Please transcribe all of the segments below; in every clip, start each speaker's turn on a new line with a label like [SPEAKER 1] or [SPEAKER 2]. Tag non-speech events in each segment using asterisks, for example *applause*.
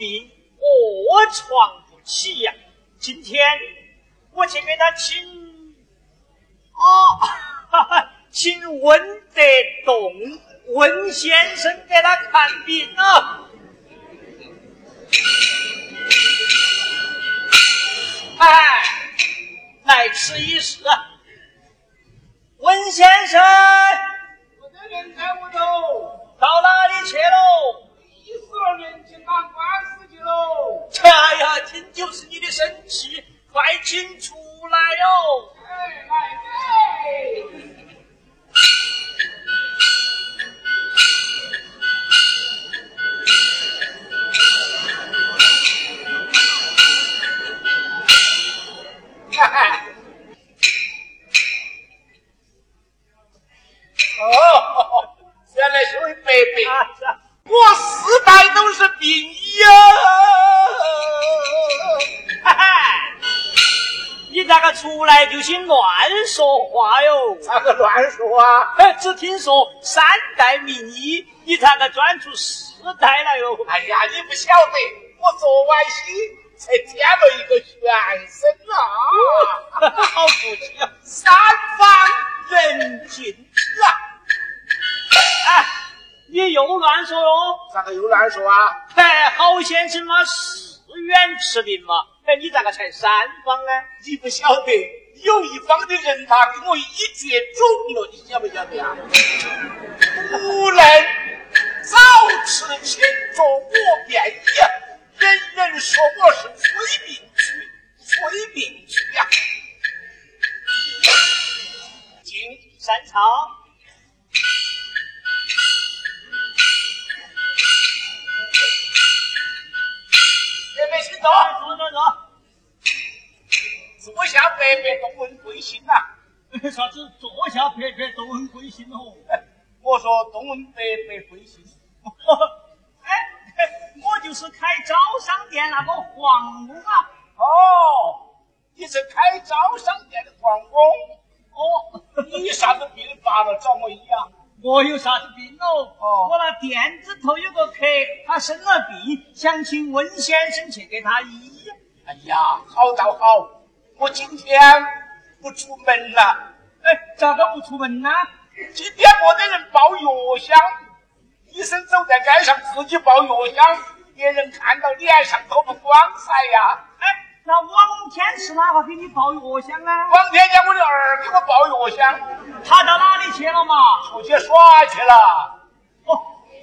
[SPEAKER 1] 病，卧床不起呀。今天我去给他请，*laughs* 啊，请温德栋温先生给他看病啊。哎，来此一试，温先生，
[SPEAKER 2] 我的人在屋头，
[SPEAKER 1] 到哪里去喽？
[SPEAKER 2] 一十二年去打官司去喽。
[SPEAKER 1] 哎呀，听就是你的生气，快请出来哟！
[SPEAKER 2] 哎，来来。哦，
[SPEAKER 1] 只听说三代名医，你咋个转出四代来哟？
[SPEAKER 2] 哎呀，你不晓得，我做完戏。才添了一个玄孙啊！*laughs*
[SPEAKER 1] 好福气啊！
[SPEAKER 2] 三方人尽啊！
[SPEAKER 1] 哎，你又乱说哟！
[SPEAKER 2] 咋个又乱说啊？
[SPEAKER 1] 哎，好先生嘛，是远驰名嘛。哎，你咋个才三方呢？
[SPEAKER 2] 你不晓得，有一方的人他给我一绝中了，你晓不晓得啊？无人早吃青着我便宜。人人说我是催命曲，催命曲呀！
[SPEAKER 1] 进山场，
[SPEAKER 2] 坐下，白白都问贵姓呐？*laughs*
[SPEAKER 1] 啥子？坐下，白白都问贵姓哦？*laughs*
[SPEAKER 2] 我说东问白白贵姓。*laughs*
[SPEAKER 1] 哎我就是开招商店那个黄工啊！
[SPEAKER 2] 哦，你是开招商店的黄工？哦，你啥子病发了？找我医啊？
[SPEAKER 1] 我有啥子病
[SPEAKER 2] 哦？哦，
[SPEAKER 1] 我那店子头有个客，他生了病，想请温先生去给他医。
[SPEAKER 2] 哎呀，好倒好，我今天不出门了。
[SPEAKER 1] 哎，咋个不出门呢？
[SPEAKER 2] 今天没得人包药箱。医生走在街上，自己抱药箱，别人看到脸上多不光彩呀！
[SPEAKER 1] 哎，那王天是哪个给你抱药箱啊？
[SPEAKER 2] 王天叫我的儿给我抱药箱，
[SPEAKER 1] 他到哪里去了嘛？
[SPEAKER 2] 出去耍去了。
[SPEAKER 1] 哦，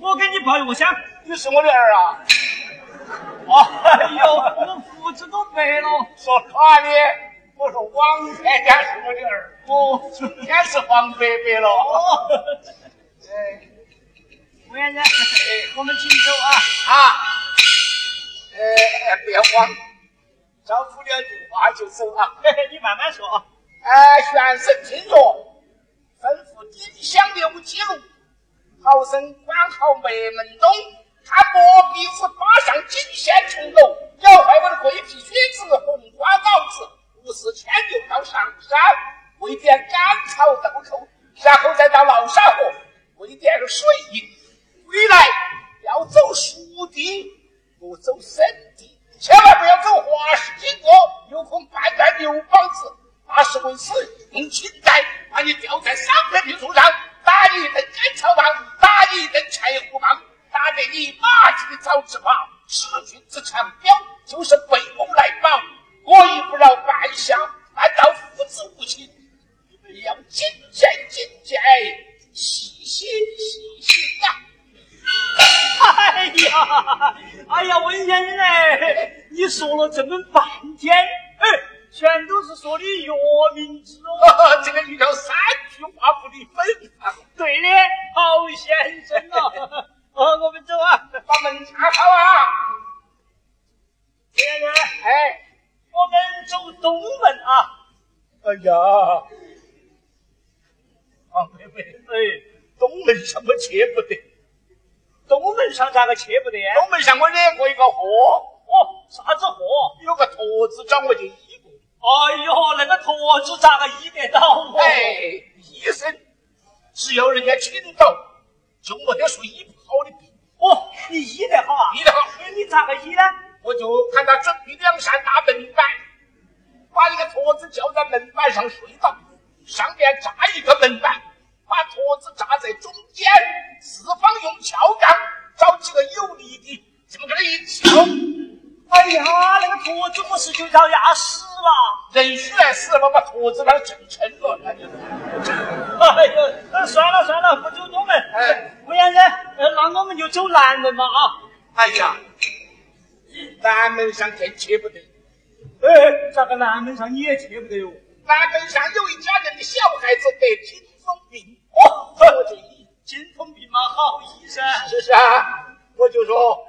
[SPEAKER 1] 我给你抱药箱，
[SPEAKER 2] 你是我的儿啊？
[SPEAKER 1] 哦，*laughs* 哎呦，我胡子都白了。
[SPEAKER 2] 说啥的？我说王天家是我的儿。哦，今天是黄伯伯了。哦，
[SPEAKER 1] 哎。吴先生，我们请走啊！
[SPEAKER 2] 啊，呃，不要慌，招呼两句话就走啊。
[SPEAKER 1] 你慢慢说。
[SPEAKER 2] 哎，玄神听着，吩咐丁香六记录，好生管好梅门东，看磨鼻子发上金线重楼，咬坏我的桂皮靴子、红花袄子，不是牵牛到上山，喂点甘草豆蔻，然后再到老沙河喂点水银。回来要走熟地，不走生地，千万不要走华氏经过，有空判断牛膀子。那是为此，用青带把你吊在三棵平树上，打你一顿甘草棒，打你一顿柴胡棒，打得你马蹄早翅膀。使君子长表，就是背后来保。我亦不饶半下，难道父子无情？你们要谨慎谨慎，细心细心啊！
[SPEAKER 1] 哎呀，哎呀，温先生哎，你说了这么半天，哎，全都是说的药名字
[SPEAKER 2] 哦。这个里头三句话不离本。
[SPEAKER 1] 对的，好先生啊。哦，我们走啊，
[SPEAKER 2] 把门插好啊。
[SPEAKER 1] 先生，
[SPEAKER 2] 哎，
[SPEAKER 1] 我们走东门啊。
[SPEAKER 2] 哎呀，啊，妹妹，哎，东门上我去不得。
[SPEAKER 1] 东门上咋个去不得？
[SPEAKER 2] 东门上我惹过一个祸，
[SPEAKER 1] 哦，啥子祸？
[SPEAKER 2] 有个驼子找我就医过。
[SPEAKER 1] 哎呦，那个驼子咋个医得到哦？
[SPEAKER 2] 哎，医生只要人家请到，就没得说医不好的病。
[SPEAKER 1] 哦，你医得好啊？
[SPEAKER 2] 医得好。
[SPEAKER 1] 你咋个医呢？
[SPEAKER 2] 我就看他准备两扇大门板，把那个驼子叫在门板上睡倒，上边扎一个门板，把坨子扎在中间，四方用撬杠找几个有力的，这么给他一撬。
[SPEAKER 1] 哎呀，那个坨子不是就要压死了？
[SPEAKER 2] 人虽然死了，把坨子那儿撑撑了，那就。*laughs*
[SPEAKER 1] 哎呦，算了算了，不走东门。
[SPEAKER 2] 哎，
[SPEAKER 1] 吴先生，那我们就走南门嘛啊！
[SPEAKER 2] 哎呀，南门上更去不得。
[SPEAKER 1] 哎，咋个南门上你也去不得哟？
[SPEAKER 2] 南门上有一家人的小孩子得金风病，
[SPEAKER 1] 哦，
[SPEAKER 2] 我就
[SPEAKER 1] 金风病嘛，好医生。
[SPEAKER 2] 是是啊，我就说。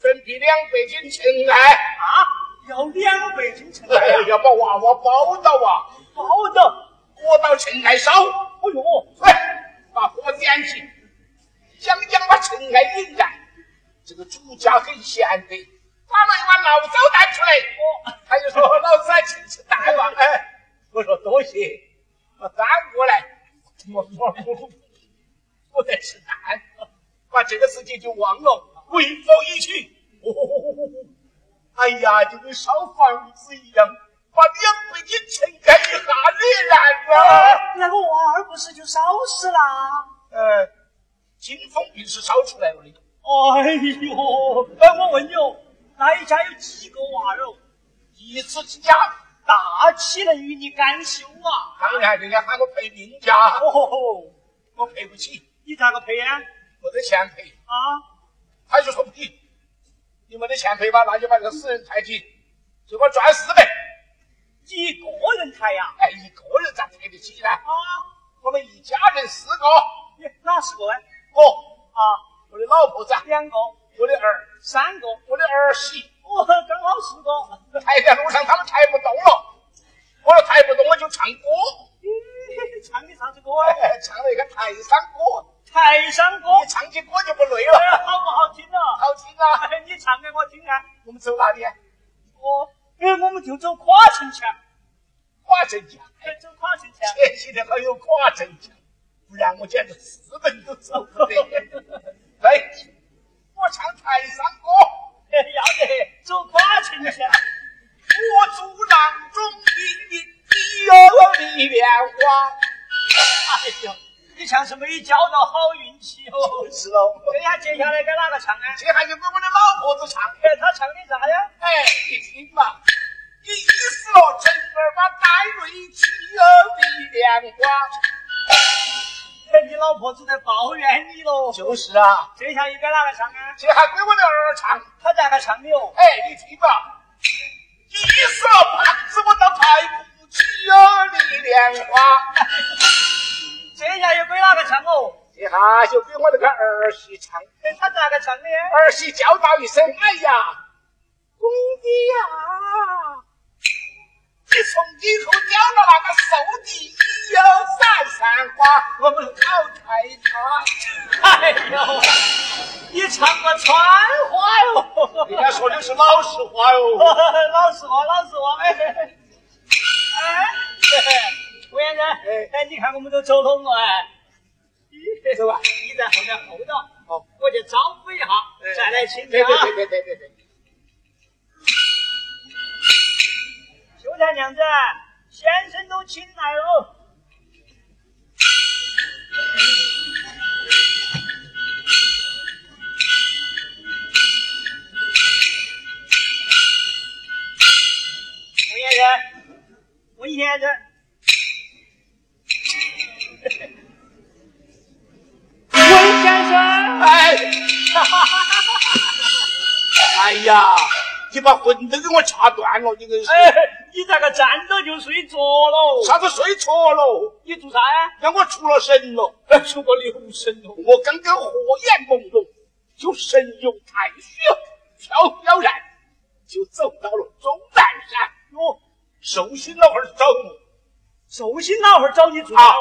[SPEAKER 2] 准备两百斤尘埃
[SPEAKER 1] 啊！要两百斤尘埃，
[SPEAKER 2] 要把娃娃抱到啊！
[SPEAKER 1] 抱到，
[SPEAKER 2] 我到尘埃烧。
[SPEAKER 1] 哎呦，
[SPEAKER 2] 来，把火点起，将将把尘埃引燃。这个主家很贤的，拿了一碗醪糟蛋出来。哦，他就说：“老子请吃蛋吧。”哎，我说多谢。我端过来，我我我我在吃蛋，把这个事情就忘了。为否一去？哦，哎呀，就跟烧房子一样，把两百斤钱干一下热燃了。
[SPEAKER 1] 那个娃儿不是就烧死了？
[SPEAKER 2] 呃，金风病是烧出来了的。
[SPEAKER 1] 哎呦，哎，我问你哦，那一家有几个娃儿哦？
[SPEAKER 2] 一次之家，
[SPEAKER 1] 大岂能与你干休啊？
[SPEAKER 2] 当然，人家喊我赔命家。哦吼吼，我赔不起。
[SPEAKER 1] 你咋个赔呀？
[SPEAKER 2] 没得钱赔
[SPEAKER 1] 啊。
[SPEAKER 2] 他就说不行，你没得钱赔吧？那就把这个死人抬起，就我赚四百。
[SPEAKER 1] 一个人抬呀？
[SPEAKER 2] 哎，一个人咋抬得起呢？啊，我们一家人四个。
[SPEAKER 1] 哪四个啊？
[SPEAKER 2] 我
[SPEAKER 1] 啊，
[SPEAKER 2] 我的老婆子
[SPEAKER 1] 两个，
[SPEAKER 2] 我的儿
[SPEAKER 1] 三个，
[SPEAKER 2] 我的儿媳
[SPEAKER 1] 哦，刚好四个。
[SPEAKER 2] 抬在路上他们抬不动了，我说抬不动我就唱歌。
[SPEAKER 1] 唱的啥子歌啊？
[SPEAKER 2] 唱了一个泰山歌。
[SPEAKER 1] 泰山歌，
[SPEAKER 2] 你唱起歌就不累了，
[SPEAKER 1] 好不好听啊？
[SPEAKER 2] 好听啊！
[SPEAKER 1] 你唱给我听啊。
[SPEAKER 2] 我们走哪里？
[SPEAKER 1] 哦，哎，我们就走跨城墙。
[SPEAKER 2] 跨城墙？
[SPEAKER 1] 哎走跨城墙。
[SPEAKER 2] 天气的好有跨城墙，不然我简直四门都走不得。
[SPEAKER 1] 你像是没交到好运气
[SPEAKER 2] 哦。是喽。
[SPEAKER 1] 这下接下来该哪个唱啊？
[SPEAKER 2] 接下来就给我的老婆子唱。
[SPEAKER 1] 哎，她唱的啥呀？
[SPEAKER 2] 哎，你听嘛。你死了，陈儿把带瑞妻儿的莲花。
[SPEAKER 1] 哎，你老婆子在抱怨你喽。
[SPEAKER 2] 就是啊。
[SPEAKER 1] 这下又该哪个唱啊？
[SPEAKER 2] 这还归我的儿唱。
[SPEAKER 1] 他咋个唱的哦？
[SPEAKER 2] 哎，你听吧。你死了，胖子我倒抬不起儿的莲花。
[SPEAKER 1] 这下
[SPEAKER 2] 就给我那个儿媳唱。
[SPEAKER 1] 他咋个唱的？
[SPEAKER 2] 儿媳叫道一声：“哎呀，公爹呀！你从今后交了那个寿地，有三三花，我们好开
[SPEAKER 1] 他。”哎呦，你唱个川话
[SPEAKER 2] 哟！人家说的是老实话哟。*laughs*
[SPEAKER 1] 老实话，老实话。哎，哎。吴先生，哎，你看我们都走拢了？
[SPEAKER 2] 哎，*laughs* 走吧，
[SPEAKER 1] 你在后面候着，
[SPEAKER 2] 好，
[SPEAKER 1] 我去招呼一下，再来请
[SPEAKER 2] 假。对对对对对对。
[SPEAKER 1] 秀才娘子，先生都请来了。吴先生，吴先生。
[SPEAKER 2] 呀，你把魂都给我掐断了，你个是！
[SPEAKER 1] 哎，你咋个站着就睡着了？
[SPEAKER 2] 啥子睡着了？
[SPEAKER 1] 你做啥呀？
[SPEAKER 2] 让我出了神了，
[SPEAKER 1] 出个留神了。
[SPEAKER 2] 我刚刚火眼朦胧，就神游太虚，飘飘然就走到了终南山。
[SPEAKER 1] 哟，
[SPEAKER 2] 寿星老汉找我。
[SPEAKER 1] 寿星老汉找你做
[SPEAKER 2] 啥？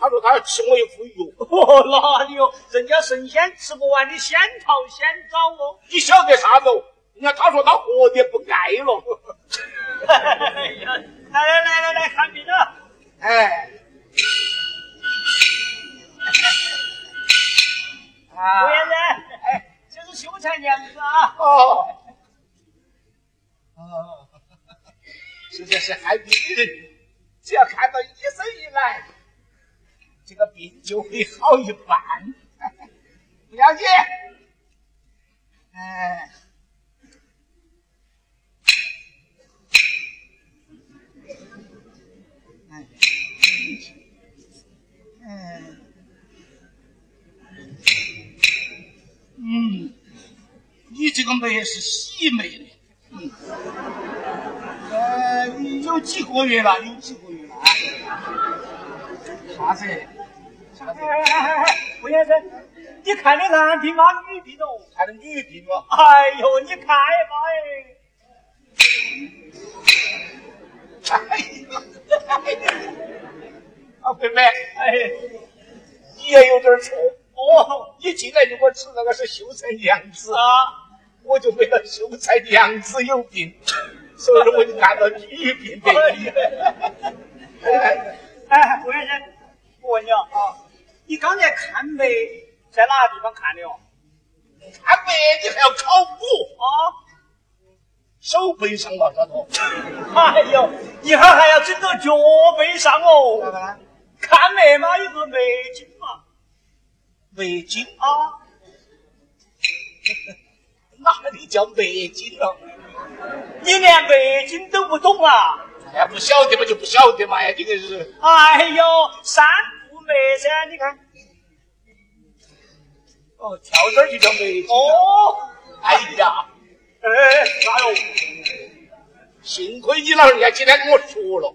[SPEAKER 2] 他说他要吃我一副药
[SPEAKER 1] 哦哪里哦人家神仙吃不完的仙桃仙枣哦。
[SPEAKER 2] 你晓得啥子哦？人家他说他活的不爱了。
[SPEAKER 1] *laughs* 来来来来来看病了。
[SPEAKER 2] 哎。啊。胡先生
[SPEAKER 1] 哎这是秀才娘子啊。
[SPEAKER 2] 哦。哦。实 *laughs* 在是害病只要看到医生一来这个病就会好一半。*laughs* 不要紧，哎，哎，嗯，嗯，你这个煤是洗煤的，嗯，呃，有几个月了？有几个月了？啊？啥子？
[SPEAKER 1] 吴先生，你看的男病吗？女病哦？
[SPEAKER 2] 看的女病吗？
[SPEAKER 1] 哎呦，你看吧
[SPEAKER 2] 哎！哎呀，啊妹妹，哎，你也有点错哦。你进来就给我吃那个是秀才娘子
[SPEAKER 1] 啊，
[SPEAKER 2] 我就为了秀才娘子有病，所以说我就看到女病的。
[SPEAKER 1] 哎，哎，胡先生，我问你啊，你刚才看煤在哪个地方看的哦？
[SPEAKER 2] 看煤你还要考古
[SPEAKER 1] 啊？
[SPEAKER 2] 手背上嘛，丫头。*laughs*
[SPEAKER 1] 哎呦，一会儿还要整到脚背上哦。看煤嘛，有个煤精嘛。
[SPEAKER 2] 煤精
[SPEAKER 1] 啊？*laughs*
[SPEAKER 2] 哪里叫煤精了？
[SPEAKER 1] 你连煤精都不懂啊？
[SPEAKER 2] 哎，不晓得嘛就不晓得嘛，呀，这个是。
[SPEAKER 1] 哎呦，三步煤噻，你看。
[SPEAKER 2] 哦，跳这儿就叫煤金。
[SPEAKER 1] 哦，
[SPEAKER 2] 哎呀，
[SPEAKER 1] 哎，哎呦，
[SPEAKER 2] 幸亏你老人家今天跟我说了，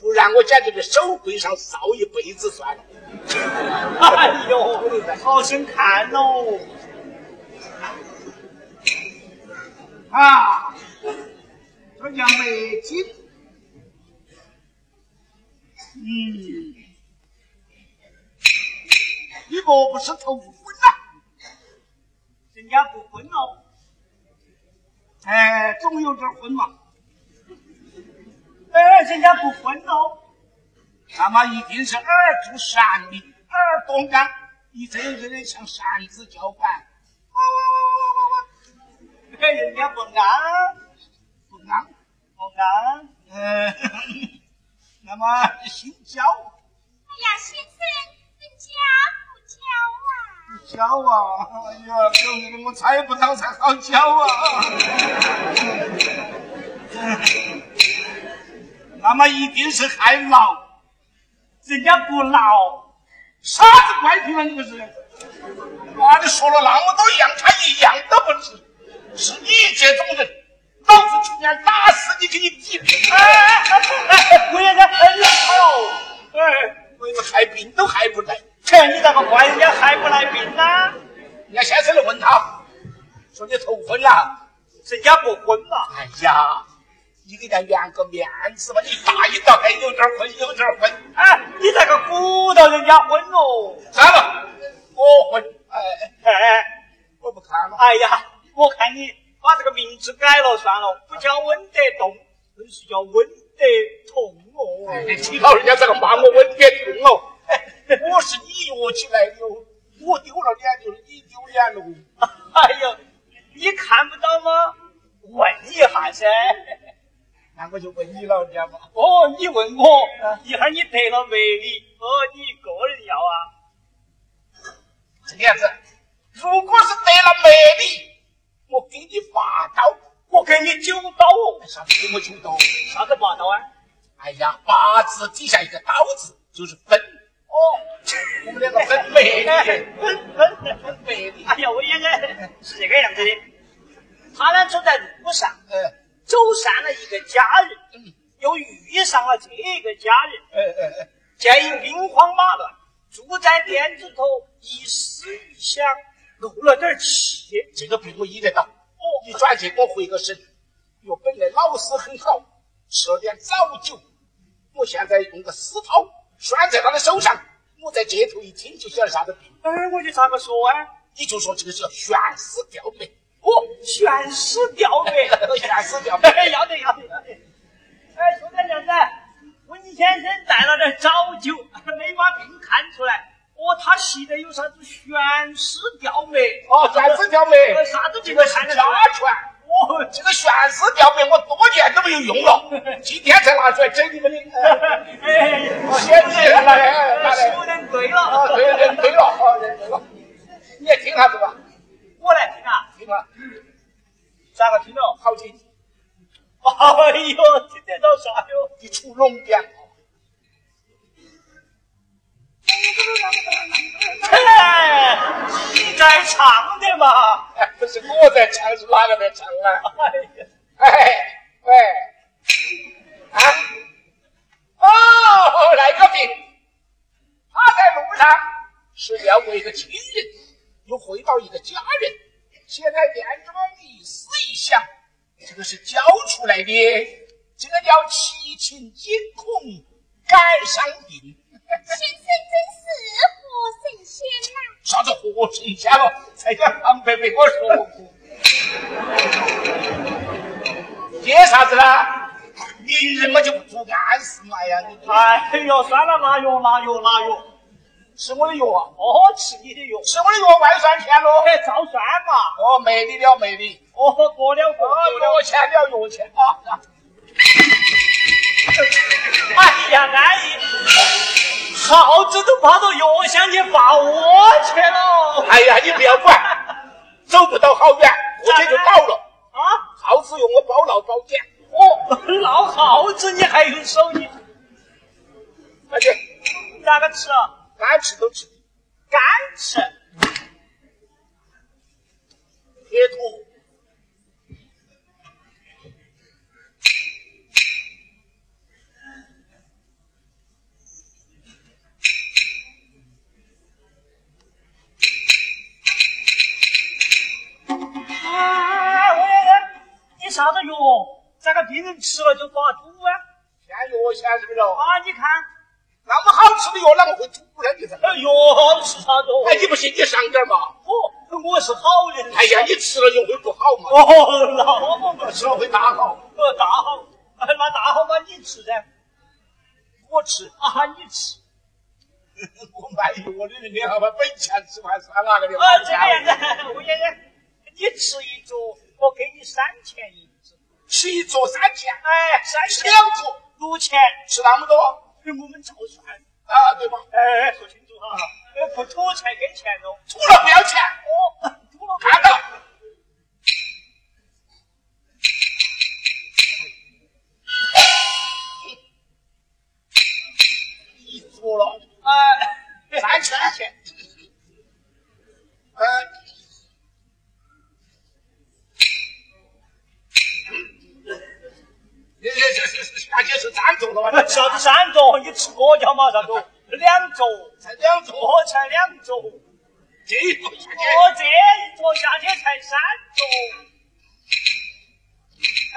[SPEAKER 2] 不然我简直在手背上烧一辈子算了。
[SPEAKER 1] 哎呦，好生看哦。
[SPEAKER 2] 啊，这叫美金。嗯，你莫不是头婚呐？
[SPEAKER 1] 人家不婚哦。
[SPEAKER 2] 哎，总有点婚嘛。
[SPEAKER 1] 哎，人家不混哦。
[SPEAKER 2] 那么一定是耳助善灵，耳动刚，一阵一阵的像扇子叫板。哇哇哇哇哇哇！
[SPEAKER 1] 哎，人家不安，
[SPEAKER 2] 不安，
[SPEAKER 1] 不安。
[SPEAKER 2] 嗯，那么姓焦。
[SPEAKER 3] 哎呀，先生，人家不
[SPEAKER 2] 焦啊。哎呀，小妹妹，我猜不到才好焦啊。那么一定是害老。
[SPEAKER 1] 人家不老，
[SPEAKER 2] 啥子怪癖嘛？你不是？妈的，说了那么多样，他一样都不是。是你这种人，老子今天打死你给你抵！
[SPEAKER 1] 哎哎哎！我也在哎呦！哎，
[SPEAKER 2] 我一个害病都害不来。
[SPEAKER 1] 切，你咋个怪人家还不来病呢？
[SPEAKER 2] 人家先生来问他，说你头婚了，
[SPEAKER 1] 人家不婚嘛。
[SPEAKER 2] 哎呀！你给人家圆个面子吧，你大一道还有点昏，有点昏。
[SPEAKER 1] 哎，你这个鼓捣人家婚哦？
[SPEAKER 2] 算了，我昏。哎哎哎，我不看了。
[SPEAKER 1] 哎呀，我看你把这个名字改了算了，不叫温得动，而是叫温德痛哦。
[SPEAKER 2] 哎，你老人家这个骂我温德痛哦。*laughs* 我是你约起来的，我丢了脸就是你丢脸喽。*laughs*
[SPEAKER 1] 哎呀，你看不到吗？问一下噻。*laughs*
[SPEAKER 2] 那我就问你老人家嘛。
[SPEAKER 1] 哦，你问我，一会儿你得了煤里，哦，你一个人要啊？
[SPEAKER 2] 这个样子，如果是得了煤里，我给你八刀，
[SPEAKER 1] 我给你九刀哦。
[SPEAKER 2] 啥子给我九刀？
[SPEAKER 1] 啥子八刀啊？
[SPEAKER 2] 哎呀，八字底下一个刀字就是分。
[SPEAKER 1] 哦，
[SPEAKER 2] 我们两个分煤里，
[SPEAKER 1] 分分
[SPEAKER 2] 分煤里。
[SPEAKER 1] 哎呀，我也是这个样子的。他俩走在路上，
[SPEAKER 2] 嗯。
[SPEAKER 1] 走散了一个家人，嗯又遇上了这一个家人，见一兵荒马乱，住在店子头，一思一想，漏了点气。
[SPEAKER 2] 这个病我医得到。哦，你转去我回个神。哟，本来老师很好，吃了点早酒，我现在用个丝绦拴在他的手上，我在街头一听就晓得啥子病。
[SPEAKER 1] 哎，我就咋个说啊？
[SPEAKER 2] 你就说这个叫悬丝吊眉。
[SPEAKER 1] 哦，悬丝吊眉，*laughs*
[SPEAKER 2] 悬丝吊眉，
[SPEAKER 1] 要得要得要得。哎，说点娘子，温先生带了点早酒，没把病看出来。哦，他吸的有啥子悬丝吊眉？
[SPEAKER 2] 哦，悬丝吊眉，
[SPEAKER 1] 啥子这个看得
[SPEAKER 2] 家传。哦，*laughs* 这个悬丝吊眉我多年都没有用了，今天才拿出来整你们的。
[SPEAKER 1] 哎，
[SPEAKER 2] 先你来来来，
[SPEAKER 1] 对了，
[SPEAKER 2] 啊，对认对了，啊认对了，你也听下子吧，
[SPEAKER 1] 我来听啊，
[SPEAKER 2] 听啊，
[SPEAKER 1] 咋个听了？
[SPEAKER 2] 好听，
[SPEAKER 1] 哎呦，听得到啥哟？
[SPEAKER 2] 你出龙点。
[SPEAKER 1] 哎，你在唱的嘛？
[SPEAKER 2] 哎，不是我在唱，是哪个在唱啊？
[SPEAKER 1] 哎呀，
[SPEAKER 2] 哎，喂，啊，哦，赖个病，他在路上是要为一个亲人，又回到一个家人，现在店中一思一想，这个是教出来的，这个叫七情惊恐感伤病。
[SPEAKER 3] 先生真是活神仙呐！
[SPEAKER 2] 啥子活神仙了？才叫唐伯伯我说过。接啥子啦？名人嘛就不做暗事嘛呀！你
[SPEAKER 1] 哎呦，算了，拿药拿药拿药？
[SPEAKER 2] 吃我的药啊？
[SPEAKER 1] 哦，吃你的药，
[SPEAKER 2] 吃我的药外算钱喽？
[SPEAKER 1] 哎，照算嘛。
[SPEAKER 2] 哦，没理了没理。
[SPEAKER 1] 哦，过了过
[SPEAKER 2] 哦，
[SPEAKER 1] 了。
[SPEAKER 2] 药钱了药钱啊！
[SPEAKER 1] 哎呀，安逸，耗子都跑到药箱去发窝去了。
[SPEAKER 2] 哎呀，你不要管，走不到好远，过去就到了。
[SPEAKER 1] 啊？
[SPEAKER 2] 耗子用我包劳保险。
[SPEAKER 1] 哦，老耗子你还用手艺？
[SPEAKER 2] 快去，
[SPEAKER 1] 咋个吃啊？
[SPEAKER 2] 该吃都吃，
[SPEAKER 1] 干吃。
[SPEAKER 2] 铁土。
[SPEAKER 1] 啥子药？咋个病人吃了就发吐啊？
[SPEAKER 2] 骗药钱是不是？
[SPEAKER 1] 啊，你看，
[SPEAKER 2] 那么好吃的药，啷个会吐呢？你这，
[SPEAKER 1] 哎药吃啥子？
[SPEAKER 2] 哎，你不信你上点嘛？
[SPEAKER 1] 我我是好人。
[SPEAKER 2] 哎呀，你吃了就会不好嘛？
[SPEAKER 1] 哦，那我不
[SPEAKER 2] 吃了会大好。
[SPEAKER 1] 呃大好，哎那大好嘛你吃噻。
[SPEAKER 2] 我吃，
[SPEAKER 1] 啊，你吃。
[SPEAKER 2] 我卖药的人，你好把本钱吃完是哪个的？
[SPEAKER 1] 啊，这个样子，吴先生，你吃一桌，我给你三钱银子。
[SPEAKER 2] 吃一桌三千，
[SPEAKER 1] 哎，三
[SPEAKER 2] 吃
[SPEAKER 1] 钱
[SPEAKER 2] 两桌
[SPEAKER 1] 六钱，
[SPEAKER 2] 是那么多
[SPEAKER 1] 我们照算。
[SPEAKER 2] 啊？对吧？
[SPEAKER 1] 哎，说清楚哈，呃，不吐钱给钱哦。
[SPEAKER 2] 吐了不要钱，
[SPEAKER 1] 过叫嘛啥子？两桌，
[SPEAKER 2] 才两桌，
[SPEAKER 1] 我，才两桌。
[SPEAKER 2] 这一桌下去。
[SPEAKER 1] 哦，这一桌下去才三桌。哎，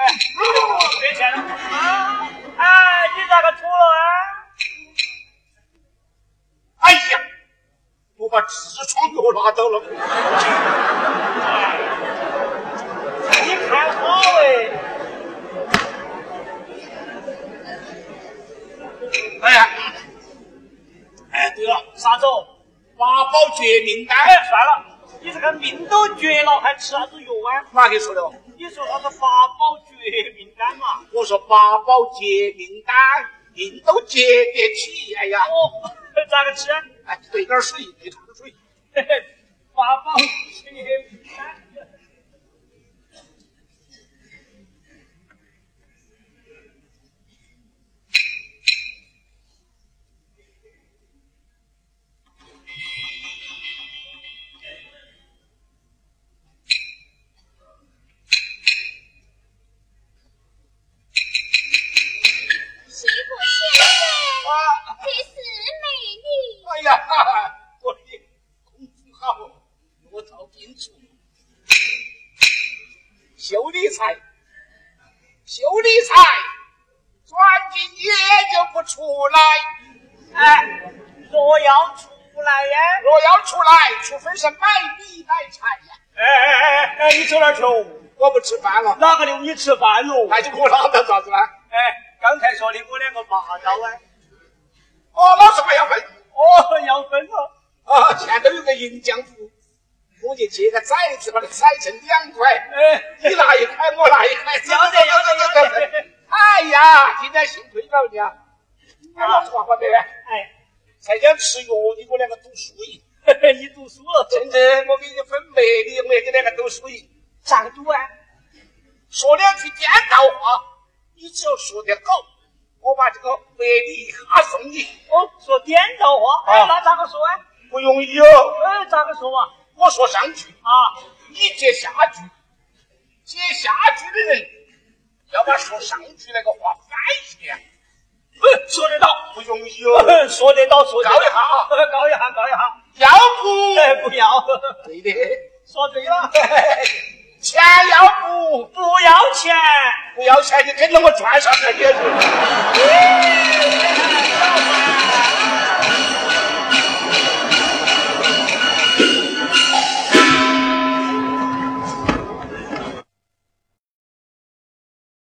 [SPEAKER 1] 没钱了啊！哎，你咋个吐了啊？
[SPEAKER 2] 哎呀，我把痔疮给我拿到了。
[SPEAKER 1] 你看好哎。
[SPEAKER 2] 哎呀，哎，对了，
[SPEAKER 1] 啥子哦？
[SPEAKER 2] 八宝绝命丹，
[SPEAKER 1] 哎，算了，你这个命都绝了，还吃啥子药啊？
[SPEAKER 2] 哪个说的？
[SPEAKER 1] 你说啥子八宝绝命丹嘛？
[SPEAKER 2] 我说八宝绝命丹，命都绝得起。哎呀，
[SPEAKER 1] 哦，咋个吃啊？
[SPEAKER 2] 哎，兑点水，兑点水。
[SPEAKER 1] 嘿嘿，八宝绝命丹。
[SPEAKER 2] 财，修理财，转进也就不出来。
[SPEAKER 1] 哎，若要出来呀？
[SPEAKER 2] 若要出来，除非是买米买菜呀。
[SPEAKER 1] 哎哎哎哎，你走哪去哦？
[SPEAKER 2] 我不吃饭了，
[SPEAKER 1] 哪个留你吃饭喽？
[SPEAKER 2] 那就给我拉到啥子呢？
[SPEAKER 1] 哎，刚才说的我两个拔刀啊。
[SPEAKER 2] 哦，老师傅要分
[SPEAKER 1] 哦，要分了。
[SPEAKER 2] 啊，前头有个银浆糊，我就借个崽子把它骰成两块，
[SPEAKER 1] 哎，
[SPEAKER 2] 你拿一块，我拿一块，
[SPEAKER 1] 要得要得要得。
[SPEAKER 2] 哎呀，今天幸亏了你啊！哎，老话话的，
[SPEAKER 1] 哎，
[SPEAKER 2] 才想吃药，你我两个赌输赢。
[SPEAKER 1] 你读书了，
[SPEAKER 2] 甚至我给你分卖的，我也给两个赌输赢。
[SPEAKER 1] 咋个赌啊？
[SPEAKER 2] 说两句颠倒话，你只要说得好，我把这个百里哈送你。
[SPEAKER 1] 哦，说颠倒话，哎，那咋个说啊？
[SPEAKER 2] 不容易哦。
[SPEAKER 1] 哎，咋个说嘛？
[SPEAKER 2] 我说上句
[SPEAKER 1] 啊，
[SPEAKER 2] 你接下句，接下句的人要把说上句那个话翻译的。
[SPEAKER 1] 嗯，说得到，
[SPEAKER 2] 不容易哦。*laughs*
[SPEAKER 1] 说得到，说
[SPEAKER 2] 高一下啊，*laughs*
[SPEAKER 1] 高一下，高一下。
[SPEAKER 2] 要不？
[SPEAKER 1] 哎，不要。*laughs*
[SPEAKER 2] 对的，
[SPEAKER 1] 说对了。
[SPEAKER 2] 钱要不？
[SPEAKER 1] 不要钱，
[SPEAKER 2] 不要钱，你跟着我转上台也是。